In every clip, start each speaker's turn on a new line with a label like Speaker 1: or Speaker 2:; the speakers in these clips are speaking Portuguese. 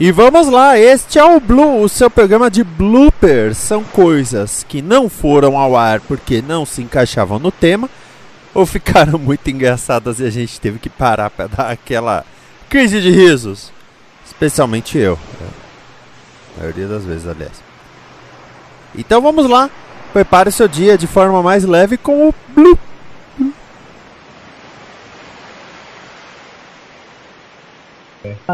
Speaker 1: E vamos lá, este é o Blue, o seu programa de bloopers. São coisas que não foram ao ar porque não se encaixavam no tema ou ficaram muito engraçadas e a gente teve que parar para dar aquela crise de risos. Especialmente eu. A maioria das vezes, aliás. Então vamos lá. Prepare seu dia de forma mais leve com o Blue.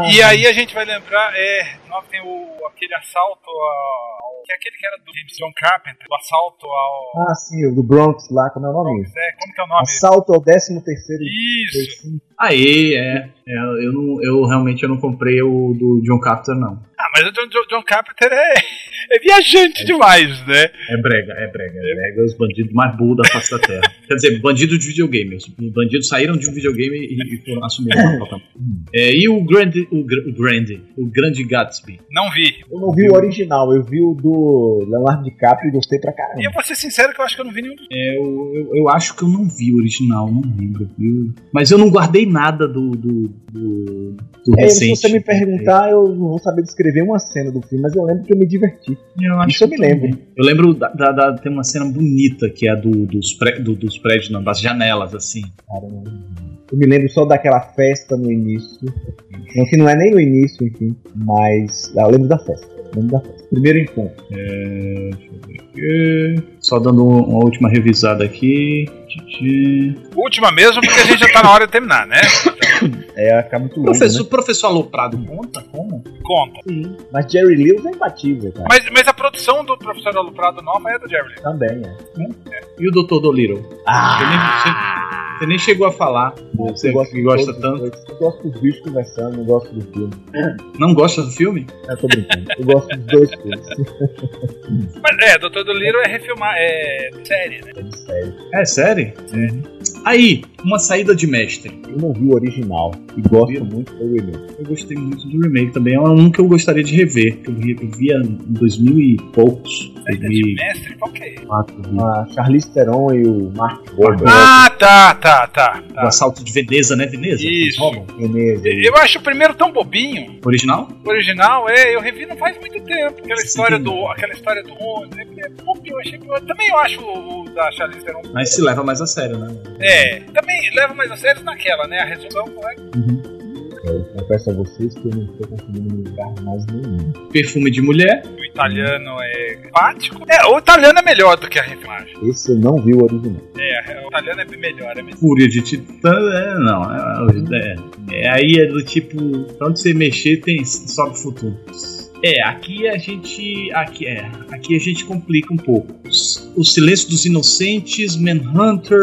Speaker 2: E aí a gente vai lembrar, é, nós tem o, aquele assalto ao. Que é aquele que era do James John Carpenter, o assalto ao.
Speaker 3: Ah, sim, o do Bronx lá, como é o nome?
Speaker 2: É, como que é o nome?
Speaker 3: Assalto ao 13 terceiro.
Speaker 2: Isso!
Speaker 4: Aí, é. é eu, não, eu realmente eu não comprei o do John Carpenter, não.
Speaker 2: Ah, mas o John, John Carpenter é, é viajante é, demais, né?
Speaker 4: É brega, é brega, é brega. Os bandidos mais burros da face da terra. Quer dizer, bandido de videogame. Os bandidos saíram de um videogame e, e foram assumiram a é, E o Grande, o, o Grande, o Grande Gatsby.
Speaker 2: Não vi.
Speaker 3: Eu não vi o original, eu vi o do Leonardo DiCaprio e gostei pra caramba.
Speaker 2: E eu vou ser sincero que eu acho que eu não vi nenhum dos
Speaker 4: é, eu, eu, eu, acho que eu não vi o original, não lembro. Eu, mas eu não guardei nada do, do, do, do
Speaker 3: é, recente. Se você me perguntar, eu não vou saber descrever uma cena do filme, mas eu lembro que eu me diverti.
Speaker 4: Eu
Speaker 3: Isso eu me lembro.
Speaker 4: Eu lembro da, da, da, tem uma cena bonita que é do, dos, pré, do, dos prédios, não, das janelas, assim.
Speaker 3: Caramba. Eu me lembro só daquela festa no início. Não, que não é nem no início, enfim. Mas eu lembro da festa. lembro da festa. Primeiro encontro.
Speaker 4: É, deixa eu ver aqui. Só dando uma última revisada aqui.
Speaker 2: Última mesmo, porque a gente já tá na hora de terminar, né?
Speaker 3: É, ficar muito longe.
Speaker 4: Professor,
Speaker 3: né?
Speaker 4: professor Aloprado conta? Como?
Speaker 2: Conta.
Speaker 3: Sim. Mas Jerry Lewis é imbatível, cara.
Speaker 2: Mas, mas a produção do professor Aloprado nova é do Jerry Lewis.
Speaker 3: Também, é.
Speaker 4: Hum? é. E o Dr. Dolittle?
Speaker 3: Ah!
Speaker 4: Você nem, você nem, chegou a falar. Você gosta, que gosta tanto.
Speaker 3: Eu gosto dos bichos conversando, não gosto do filme.
Speaker 4: Não gosta do filme?
Speaker 3: Eu tô brincando. Eu gosto dos dois filmes.
Speaker 2: Mas é, Dr. Dolittle é refilmar, é série, né?
Speaker 3: É série.
Speaker 4: É série? É. Aí, uma saída de mestre.
Speaker 3: Eu não vi o original e gosto muito do remake.
Speaker 4: Eu gostei muito do remake também. É um que eu gostaria de rever, que eu via em 2000 e poucos.
Speaker 2: Saída de mestre? Qual que é?
Speaker 3: A Charlize Theron e o Mark Wahlberg.
Speaker 2: Ah, tá, tá, tá. tá.
Speaker 4: O assalto de Veneza, né? Veneza?
Speaker 2: Isso.
Speaker 3: Veneza.
Speaker 2: Eu acho o primeiro tão bobinho.
Speaker 4: Original?
Speaker 2: Original, é. Eu revi não faz muito tempo. Aquela história do, aquela história do ônibus. É bobinho, eu achei. Eu também eu acho o da Charlize Theron.
Speaker 4: Mas se leva mais a sério, né?
Speaker 2: É. Também leva mais a sério naquela, né? A resolução, né?
Speaker 3: Uhum. Eu confesso a vocês que eu não estou conseguindo me ligar mais nenhum.
Speaker 4: Perfume de mulher.
Speaker 2: O italiano é empático. É, o italiano é melhor do que a refilmagem.
Speaker 3: Esse eu não vi o original.
Speaker 2: É, o italiano é melhor, é mesmo.
Speaker 4: Fúria de Titã, é, não. É, é, é, aí é do tipo, pra onde você mexer tem sobe futuro. É, aqui a gente. Aqui, é, aqui a gente complica um pouco. O Silêncio dos Inocentes, Manhunter.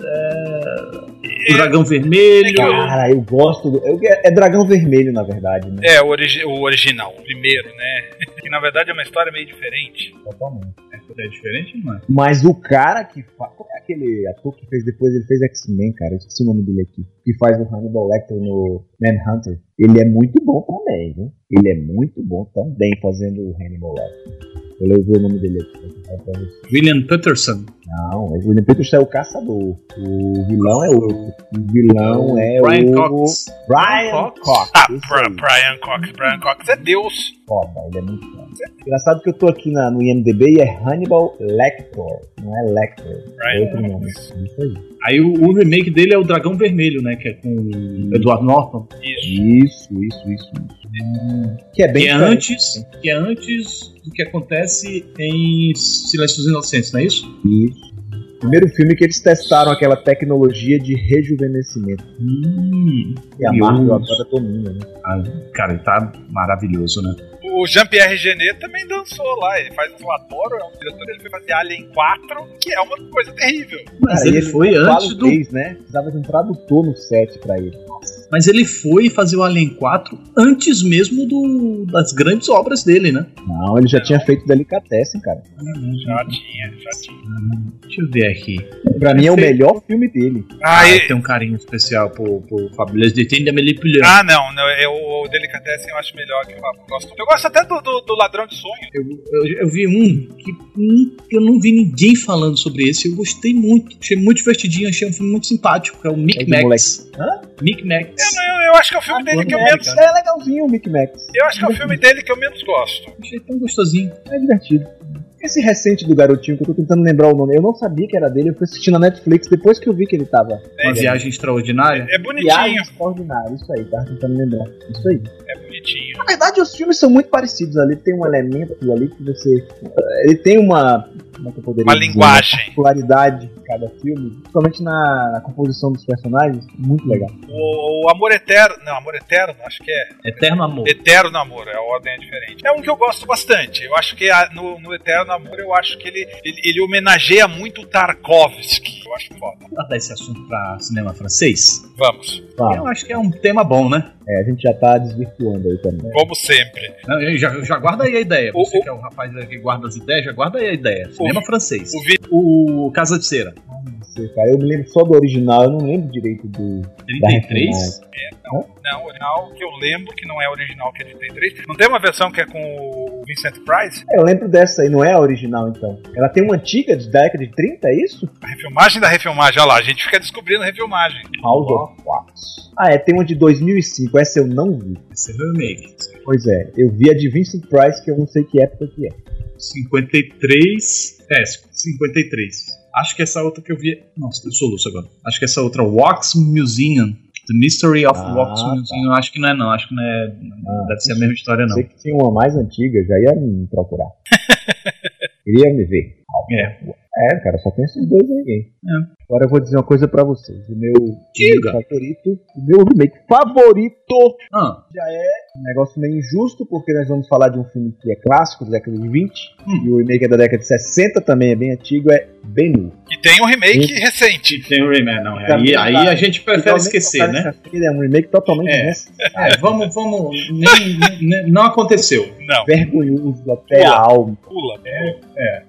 Speaker 4: É, o Dragão Vermelho.
Speaker 3: Cara, eu gosto. Do, eu, é Dragão Vermelho, na verdade, né?
Speaker 2: É, o, origi o original, o primeiro, né? que na verdade é uma história meio diferente.
Speaker 3: Totalmente.
Speaker 4: É diferente, não é?
Speaker 3: Mas o cara que faz. Qual é aquele ator que fez depois? Ele fez X-Men, cara. Eu esqueci o nome dele aqui. Que faz o Hannibal Lecter no Manhunter. Ele é muito bom também, viu? Ele é muito bom também fazendo o Hannibal Lecter. Eu levei o nome dele aqui.
Speaker 4: William Peterson.
Speaker 3: Não, o William Peterson é o caçador. O vilão é outro. O vilão é
Speaker 4: Brian
Speaker 3: o.
Speaker 4: Cox.
Speaker 3: Brian Cox. Cox.
Speaker 2: Ah, Brian Cox. Brian Cox é Deus.
Speaker 3: Foda, ele é muito foda. Engraçado que eu tô aqui na, no IMDB e é Hannibal Lecter. Não é Lecter. É outro nome. Isso aí.
Speaker 4: Aí o, o, remake dele é o Dragão Vermelho, né? Que é com o Edward Norton.
Speaker 3: Isso, isso, isso, isso. Hum, que é bem
Speaker 4: que é antes, que é antes do que acontece em Silêncio dos Inocentes, não é isso?
Speaker 3: Isso. Primeiro filme que eles testaram aquela tecnologia de rejuvenescimento.
Speaker 4: Hum,
Speaker 3: e a Marvel agora domina, né?
Speaker 4: Ah, cara, ele tá maravilhoso, né?
Speaker 2: O Jean-Pierre Genet também dançou lá. Ele faz o Adoro, é um diretor, ele foi fazer Alien 4, que é uma coisa terrível.
Speaker 4: Mas ele,
Speaker 3: e
Speaker 4: foi antes do.
Speaker 3: inglês, né? Precisava de um tradutor no set pra ele.
Speaker 4: Mas ele foi fazer o Alien 4 antes mesmo do, das grandes obras dele, né?
Speaker 3: Não, ele já tinha feito Delicatessen, cara.
Speaker 2: Já tinha, já tinha.
Speaker 4: Deixa eu ver aqui.
Speaker 3: Pra mim é o melhor filme dele.
Speaker 2: Ah,
Speaker 4: Ah,
Speaker 2: e-
Speaker 4: eu tenho um carinho especial por, por Fabulous Detective Manipulando.
Speaker 2: ah não, não eu, o Delicatessen eu acho melhor que o eu gosto. Até do, do, do Ladrão de Sonho.
Speaker 4: Eu, eu, eu vi um que eu não vi ninguém falando sobre esse. Eu gostei muito. Achei muito divertidinho. Achei um filme muito simpático. Que é o
Speaker 3: É
Speaker 4: Mick
Speaker 3: do
Speaker 4: Max.
Speaker 3: Hã?
Speaker 4: Mick Max.
Speaker 2: Eu, eu, eu acho que é o filme dele que eu menos.
Speaker 3: É legalzinho o Mickey Max.
Speaker 2: Eu acho que é o filme dele que eu menos gosto.
Speaker 4: Achei tão gostosinho.
Speaker 3: É divertido. Esse recente do garotinho que eu tô tentando lembrar o nome, eu não sabia que era dele, eu fui assistir na Netflix depois que eu vi que ele tava.
Speaker 4: Uma viagem extraordinária.
Speaker 2: É
Speaker 3: Viagem
Speaker 2: bonitinho,
Speaker 3: extraordinária, isso aí, tava tentando lembrar. Isso aí.
Speaker 2: é bonitinho.
Speaker 3: Na verdade, os filmes são muito parecidos ali, tem um elemento ali que você. Ele tem uma. Como é que eu poderia
Speaker 2: Uma
Speaker 3: dizer?
Speaker 2: linguagem.
Speaker 3: Uma particularidade de cada filme, principalmente na, na composição dos personagens, muito legal.
Speaker 2: O, o Amor Eterno. Não, Amor Eterno, acho que é.
Speaker 4: Eterno Amor.
Speaker 2: Eterno Amor, a ordem é diferente. É um que eu gosto bastante. Eu acho que a- no, no Eterno Amor, eu acho que ele, ele, ele homenageia muito o Tarkovsky. Eu acho foda.
Speaker 4: Vamos dar esse assunto pra cinema francês?
Speaker 2: Vamos,
Speaker 4: Eu acho que é um tema bom, né?
Speaker 3: É, a gente já tá desvirtuando aí também.
Speaker 2: como sempre.
Speaker 4: Não, eu Já, já guarda aí a ideia.
Speaker 2: O-
Speaker 4: Você
Speaker 2: o-
Speaker 4: que é o rapaz que guarda as ideias, já guarda aí a ideia. Cinema francês.
Speaker 2: O vi-
Speaker 4: O Casa de Cera.
Speaker 3: Não sei, cara, eu me lembro só do original, eu não lembro direito do. da
Speaker 4: 33?
Speaker 3: refilmagem.
Speaker 2: Não, o original que eu lembro que não é original, que é de 33. Não tem uma versão que é com o Vincent Price?
Speaker 3: É, eu lembro dessa aí, não é a original então. Ela tem uma antiga de década de 30, é isso?
Speaker 2: A refilmagem da refilmagem, olha lá, a gente fica descobrindo refilmagem.
Speaker 3: House of Wax. Ah, é, tem uma de 2005, essa eu não vi.
Speaker 4: Esse é remake.
Speaker 3: Pois é, eu vi a de Vincent Price, que eu não sei que época que é.
Speaker 4: 53. É, 53. Acho que essa outra que eu vi. Nossa, eu soluço agora. Acho que essa outra, Wax Museum. The Mystery of
Speaker 3: Ah,
Speaker 4: Wax
Speaker 3: tá.
Speaker 4: Museum. Acho que não é, não. Acho que não é.
Speaker 3: Ah,
Speaker 4: deve ser a mesma história, não.
Speaker 3: Sei que tinha uma mais antiga, já ia me procurar. Queria me ver.
Speaker 4: É.
Speaker 3: É, cara, só tem esses dois aí. hein?
Speaker 4: É.
Speaker 3: Agora eu vou dizer uma coisa pra vocês. O meu
Speaker 4: Diga.
Speaker 3: favorito, o meu remake favorito
Speaker 4: Ah,
Speaker 3: um negócio meio injusto, porque nós vamos falar de um filme que é clássico, da década de 20,
Speaker 4: Hum.
Speaker 3: e o remake é da década de 60, também é bem antigo, é Ben-Hur.
Speaker 2: E tem um remake recente.
Speaker 4: tem o remake, não.
Speaker 3: Pra
Speaker 4: Aí,
Speaker 3: mim,
Speaker 4: aí a gente prefere
Speaker 3: Totalmente
Speaker 4: esquecer, né?
Speaker 3: É um remake totalmente
Speaker 4: É. É, vamos, vamos. Nem, nem- não aconteceu.
Speaker 2: Não,
Speaker 3: vergonhoso até
Speaker 2: Pula.
Speaker 3: a alma.
Speaker 2: pula.
Speaker 4: É,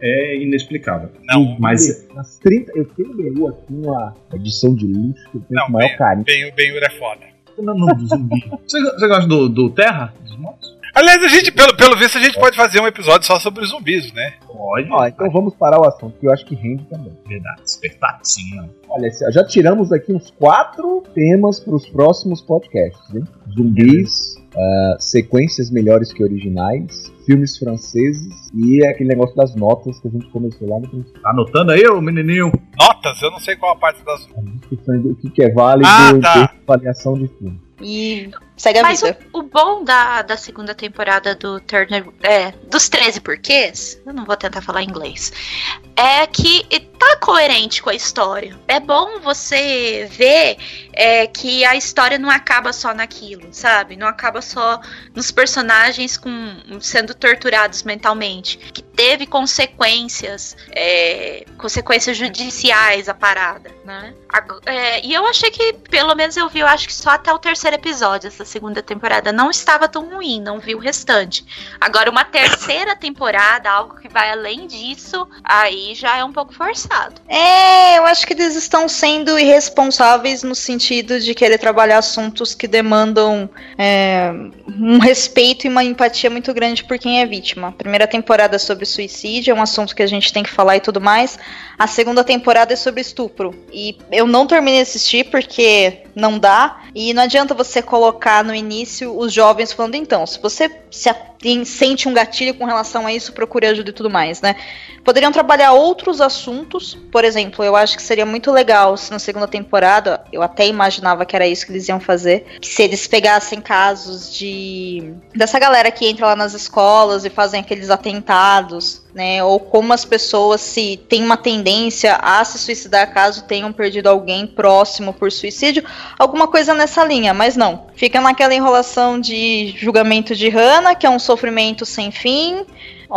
Speaker 4: é inexplicável.
Speaker 2: Não,
Speaker 4: Mas
Speaker 3: Nas 30, eu tenho Ben-Hur aqui uma edição de luxo que eu tenho
Speaker 2: Não,
Speaker 3: o maior
Speaker 2: bem-
Speaker 3: carinho.
Speaker 2: bem, bem é foda.
Speaker 4: não, não, do zumbi. Você, você gosta do, do Terra? Dos mortos?
Speaker 2: Aliás, a gente, pelo, pelo visto, a gente pode fazer um episódio só sobre zumbis, né?
Speaker 4: Pode.
Speaker 3: Ó, então vamos parar o assunto, que eu acho que rende também.
Speaker 4: Verdade, espetáculo, sim, não.
Speaker 3: Olha, já tiramos aqui uns quatro temas para os próximos podcasts, hein? Zumbis, ah, sequências melhores que originais, filmes franceses e aquele negócio das notas que a gente começou lá no princípio.
Speaker 4: Tá anotando aí, ô menininho?
Speaker 2: Notas, eu não sei qual a parte das.
Speaker 3: Do que que é válido
Speaker 2: Ah, tá.
Speaker 3: de avaliação de filme.
Speaker 5: E segue a
Speaker 6: Mas
Speaker 5: vida.
Speaker 6: o, o bom da, da segunda temporada do Turner. É, dos 13 porquês, eu não vou tentar falar inglês. É que tá coerente com a história. É bom você ver é, que a história não acaba só naquilo, sabe? Não acaba só nos personagens com, sendo torturados mentalmente. Que teve consequências, é, consequências judiciais a parada, né? É, e eu achei que, pelo menos eu vi, eu acho que só até o terceiro episódio essa segunda temporada não estava tão ruim, não vi o restante. Agora, uma terceira temporada, algo que vai além disso, aí já é um pouco forçado.
Speaker 5: É, eu acho que eles estão sendo irresponsáveis no sentido de querer trabalhar assuntos que demandam é, um respeito e uma empatia muito grande por quem é vítima. A primeira temporada sobre suicídio, é um assunto que a gente tem que falar e tudo mais. A segunda temporada é sobre estupro. E eu não terminei de assistir porque não dá. E não adianta você colocar no início os jovens falando, então, se você se sente um gatilho com relação a isso, procure ajuda e tudo mais, né? Poderiam trabalhar outros assuntos, por exemplo, eu acho que seria muito legal se na segunda temporada, eu até imaginava que era isso que eles iam fazer, que se eles pegassem casos de dessa galera que entra lá nas escolas e fazem aqueles atentados né? Ou como as pessoas se têm uma tendência a se suicidar caso tenham perdido alguém próximo por suicídio, alguma coisa nessa linha, mas não. Fica naquela enrolação de julgamento de Hannah, que é um sofrimento sem fim.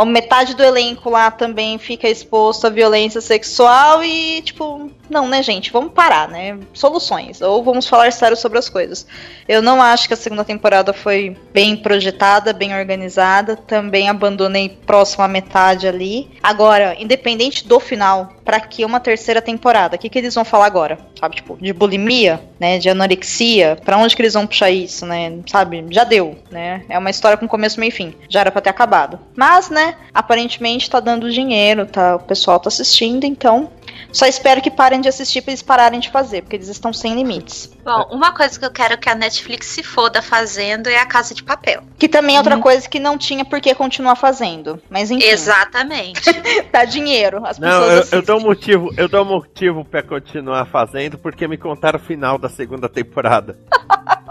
Speaker 5: Metade do elenco lá também fica exposto à violência sexual e, tipo, não, né, gente? Vamos parar, né? Soluções. Ou vamos falar sério sobre as coisas. Eu não acho que a segunda temporada foi bem projetada, bem organizada. Também abandonei próximo à metade ali. Agora, independente do final, pra que uma terceira temporada? O que, que eles vão falar agora? Sabe, tipo, de bulimia, né? De anorexia? Pra onde que eles vão puxar isso, né? Sabe? Já deu, né? É uma história com começo, meio e fim. Já era pra ter acabado. Mas, né? Aparentemente tá dando dinheiro, tá? O pessoal tá assistindo, então. Só espero que parem de assistir pra eles pararem de fazer, porque eles estão sem limites.
Speaker 6: Bom, uma coisa que eu quero que a Netflix se foda fazendo é a Casa de Papel.
Speaker 5: Que também é outra coisa que não tinha por que continuar fazendo. Mas enfim,
Speaker 6: Exatamente.
Speaker 5: dá dinheiro. As
Speaker 1: Não,
Speaker 5: pessoas
Speaker 1: eu, eu dou um motivo, eu dou um motivo pra continuar fazendo, porque me contaram o final da segunda temporada.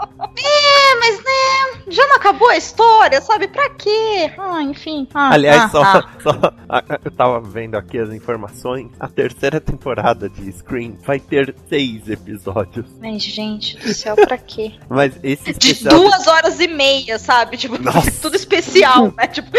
Speaker 5: Mas já não acabou a história, sabe? Pra quê? Ah, enfim. Ah,
Speaker 1: Aliás,
Speaker 5: ah,
Speaker 1: só,
Speaker 5: ah.
Speaker 1: só- a- eu tava vendo aqui as informações. A terceira temporada de Scream vai ter seis episódios.
Speaker 5: Ai, gente do céu, pra quê?
Speaker 1: Mas esse
Speaker 5: De
Speaker 1: especial.
Speaker 5: duas horas e meia, sabe? Tipo,
Speaker 1: Nossa.
Speaker 5: tudo especial, né? Tipo,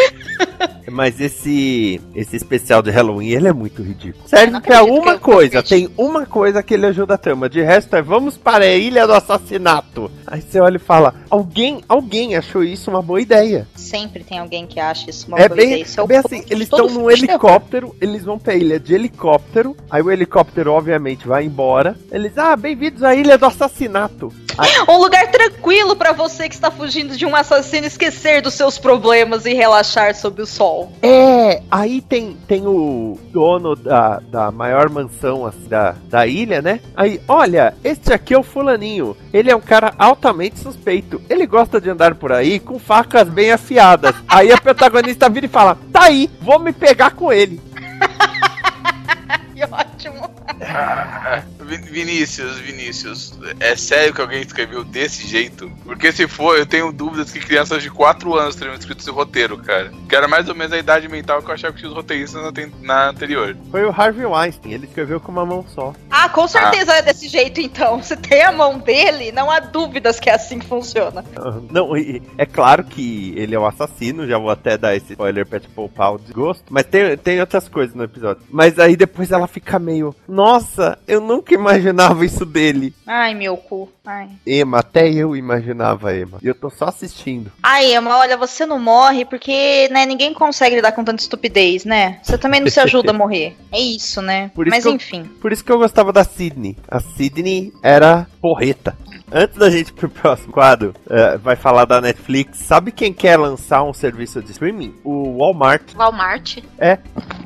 Speaker 1: Mas esse esse especial de Halloween, ele é muito ridículo. Serve pra uma coisa, tem uma coisa que ele ajuda a trama. De resto é vamos para a ilha do assassinato. Aí você olha e fala: "Alguém, alguém achou isso uma boa ideia".
Speaker 5: sempre tem alguém que acha isso uma
Speaker 1: é
Speaker 5: boa
Speaker 1: bem,
Speaker 5: ideia. Isso é
Speaker 1: bem assim, eles estão num helicóptero, eles vão pra ilha de helicóptero, aí o helicóptero obviamente vai embora. Eles, ah, bem-vindos à ilha do assassinato.
Speaker 5: Um lugar tranquilo pra você que está fugindo de um assassino esquecer dos seus problemas e relaxar sob o sol.
Speaker 1: É, aí tem, tem o dono da, da maior mansão assim, da, da ilha, né? Aí, olha, este aqui é o fulaninho. Ele é um cara altamente suspeito. Ele gosta de andar por aí com facas bem afiadas. Aí a protagonista vira e fala, tá aí, vou me pegar com ele.
Speaker 5: Que ótimo.
Speaker 7: Vin- Vinícius, Vinícius, é sério que alguém escreveu desse jeito? Porque se for, eu tenho dúvidas que crianças de 4 anos teriam escrito esse roteiro, cara. Que era mais ou menos a idade mental que eu achava que tinha os roteiristas na, na anterior.
Speaker 1: Foi o Harvey Weinstein, ele escreveu com uma mão só.
Speaker 5: Ah, com certeza é desse jeito então. Se tem a mão dele, não há dúvidas que é assim que funciona.
Speaker 1: Ah, Não, é claro que ele é o assassino, já vou até dar esse spoiler pra te poupar o desgosto. Mas tem, tem outras coisas no episódio. Mas aí depois ela fica meio, nossa, eu nunca imaginava isso dele.
Speaker 5: Ai, meu cu. Ai.
Speaker 1: Ema, até eu imaginava, Ema. E eu tô só assistindo.
Speaker 5: Ai, Emma, olha, você não morre porque, né, ninguém consegue lidar com tanta estupidez, né? Você também não se ajuda a morrer. É isso, né?
Speaker 1: Por isso
Speaker 5: Mas
Speaker 1: que eu-
Speaker 5: enfim.
Speaker 1: Por isso que eu gostava da Sidney. A Sidney era porreta. Antes da gente ir pro próximo quadro, eh, vai falar da Netflix. Sabe quem quer lançar um serviço de streaming? O Walmart.
Speaker 6: Walmart.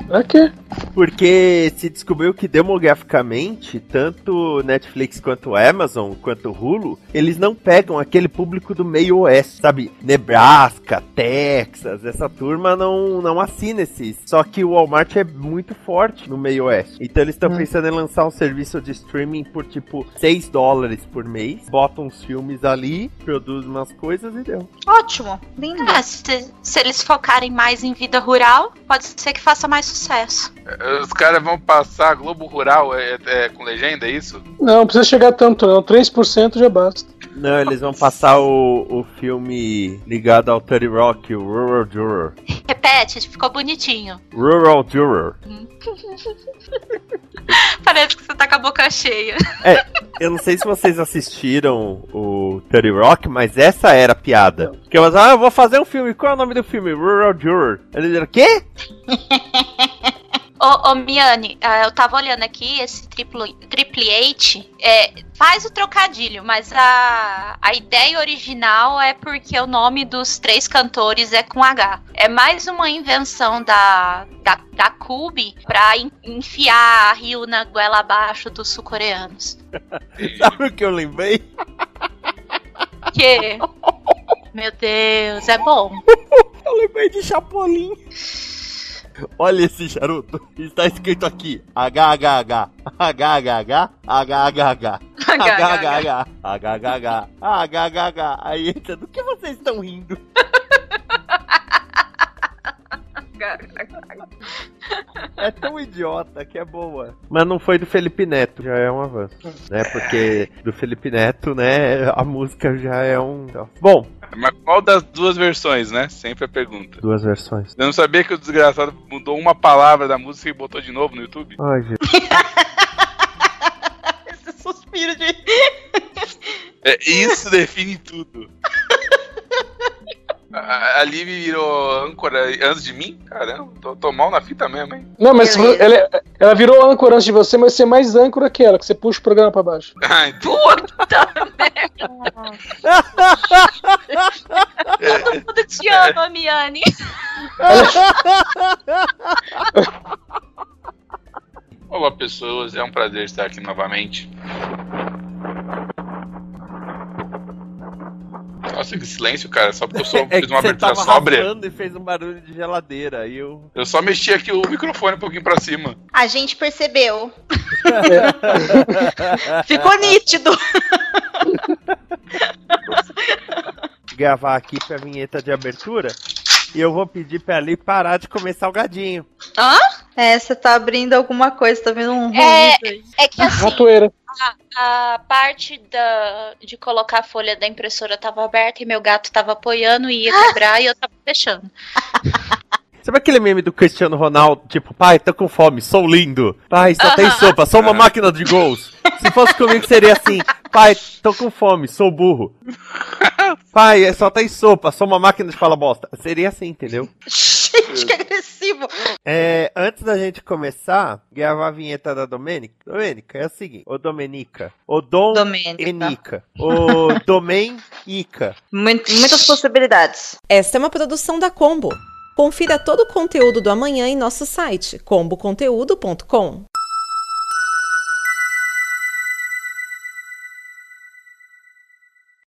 Speaker 4: Pra quê?
Speaker 1: Porque se descobriu que demograficamente, tanto Netflix quanto Amazon, quanto Hulu, eles não pegam aquele público do meio oeste, sabe? Nebraska, Texas, essa turma não, não assina esses. Só que o Walmart é muito forte no meio oeste. Então eles estão pensando em lançar um serviço de streaming por tipo 6 dólares por mês. Botam uns filmes ali, produz umas coisas e deu.
Speaker 5: Ótimo. Lindo.
Speaker 6: É, se, se eles focarem mais em vida rural, pode ser que faça mais sucesso.
Speaker 7: Os caras vão passar Globo Rural é, é, com legenda, é isso?
Speaker 4: Não, não precisa chegar tanto, não. 3% já basta.
Speaker 1: Não, eles vão passar o, o filme ligado ao 30 Rock, o Rural Juror.
Speaker 6: Repete, ficou bonitinho.
Speaker 1: Rural Juror.
Speaker 6: Parece que você tá com a boca cheia.
Speaker 1: Eu não sei se vocês assistiram o 30 Rock, mas essa era a piada. Que eu ah, eu vou fazer um filme. Qual é o nome do filme? Rural Juror. Eles disseram, quê?
Speaker 6: Ô, ô Miane, ah, eu tava olhando aqui, esse triplo, Triple H é, faz o trocadilho, mas a, a ideia original é porque o nome dos três cantores é com H. É mais uma invenção da, da, da Cube pra en- enfiar a Rio na goela abaixo dos sul-coreanos.
Speaker 1: Sabe o que eu lembrei?
Speaker 6: Que. Meu Deus, é bom.
Speaker 1: Eu lembrei de Chapolin. Olha esse charuto. Está escrito aqui: HHH. HHH. HHH. HHH. HHH. HHH. Aí entra, do que vocês estão rindo? É tão idiota que é boa. Mas não foi do Felipe Neto, já é um avanço. Né? Porque do Felipe Neto, né, a música já é um. Bom,
Speaker 7: Mas qual das duas versões, né? Sempre a pergunta.
Speaker 1: duas versões.
Speaker 7: Eu não sabia que o desgraçado mudou uma palavra da música e botou de novo no YouTube.
Speaker 1: Ai, gente.
Speaker 5: Esse suspiro de.
Speaker 7: É, isso define tudo. A, a Liv virou âncora antes de mim? Caramba, tô, tô mal na fita mesmo, hein?
Speaker 8: Não, mas ela, ela virou âncora antes de você, mas você é mais âncora que ela, que você puxa o programa pra baixo.
Speaker 7: Então,
Speaker 6: Puta merda! Tudo te ama, Miane.
Speaker 7: Olá, pessoas. É um prazer estar aqui novamente. Nossa, que silêncio, cara. Só porque eu só
Speaker 1: É
Speaker 7: fiz uma abertura
Speaker 1: tava
Speaker 7: sóbria.
Speaker 1: e fez um barulho de geladeira. E eu.
Speaker 7: Eu só mexi aqui o microfone um pouquinho pra cima.
Speaker 5: A gente percebeu. Ficou nítido.
Speaker 1: gravar aqui pra vinheta de abertura. E eu vou pedir pra ali parar de comer salgadinho.
Speaker 5: É, você tá abrindo alguma coisa, tá vendo um ruído
Speaker 6: É.
Speaker 5: aí.
Speaker 6: É que assim,
Speaker 8: Ratoeira.
Speaker 6: A parte da, de colocar a folha da impressora tava aberta e meu gato tava apoiando e ia quebrar e eu tava fechando.
Speaker 1: Sabe aquele meme do Cristiano Ronaldo? Tipo, pai, tô com fome, sou lindo. Pai, só tem
Speaker 6: Aham.
Speaker 1: sopa, sou uma máquina de gols. Se fosse comigo seria assim, pai, tô com fome, sou burro. Pai, é só tem sopa, sou uma máquina de fala bosta. Seria assim, entendeu?
Speaker 5: Gente.
Speaker 1: É, antes da gente começar, gravar a vinheta da Domênica. Domênica, é o seguinte, ô Domenica, ô Dom
Speaker 5: Domênica.
Speaker 1: Enica, ô Domen Ica.
Speaker 5: Muito- muitas possibilidades.
Speaker 9: Esta é uma produção da Combo. Confira todo o conteúdo do amanhã em nosso site comboconteúdo.com.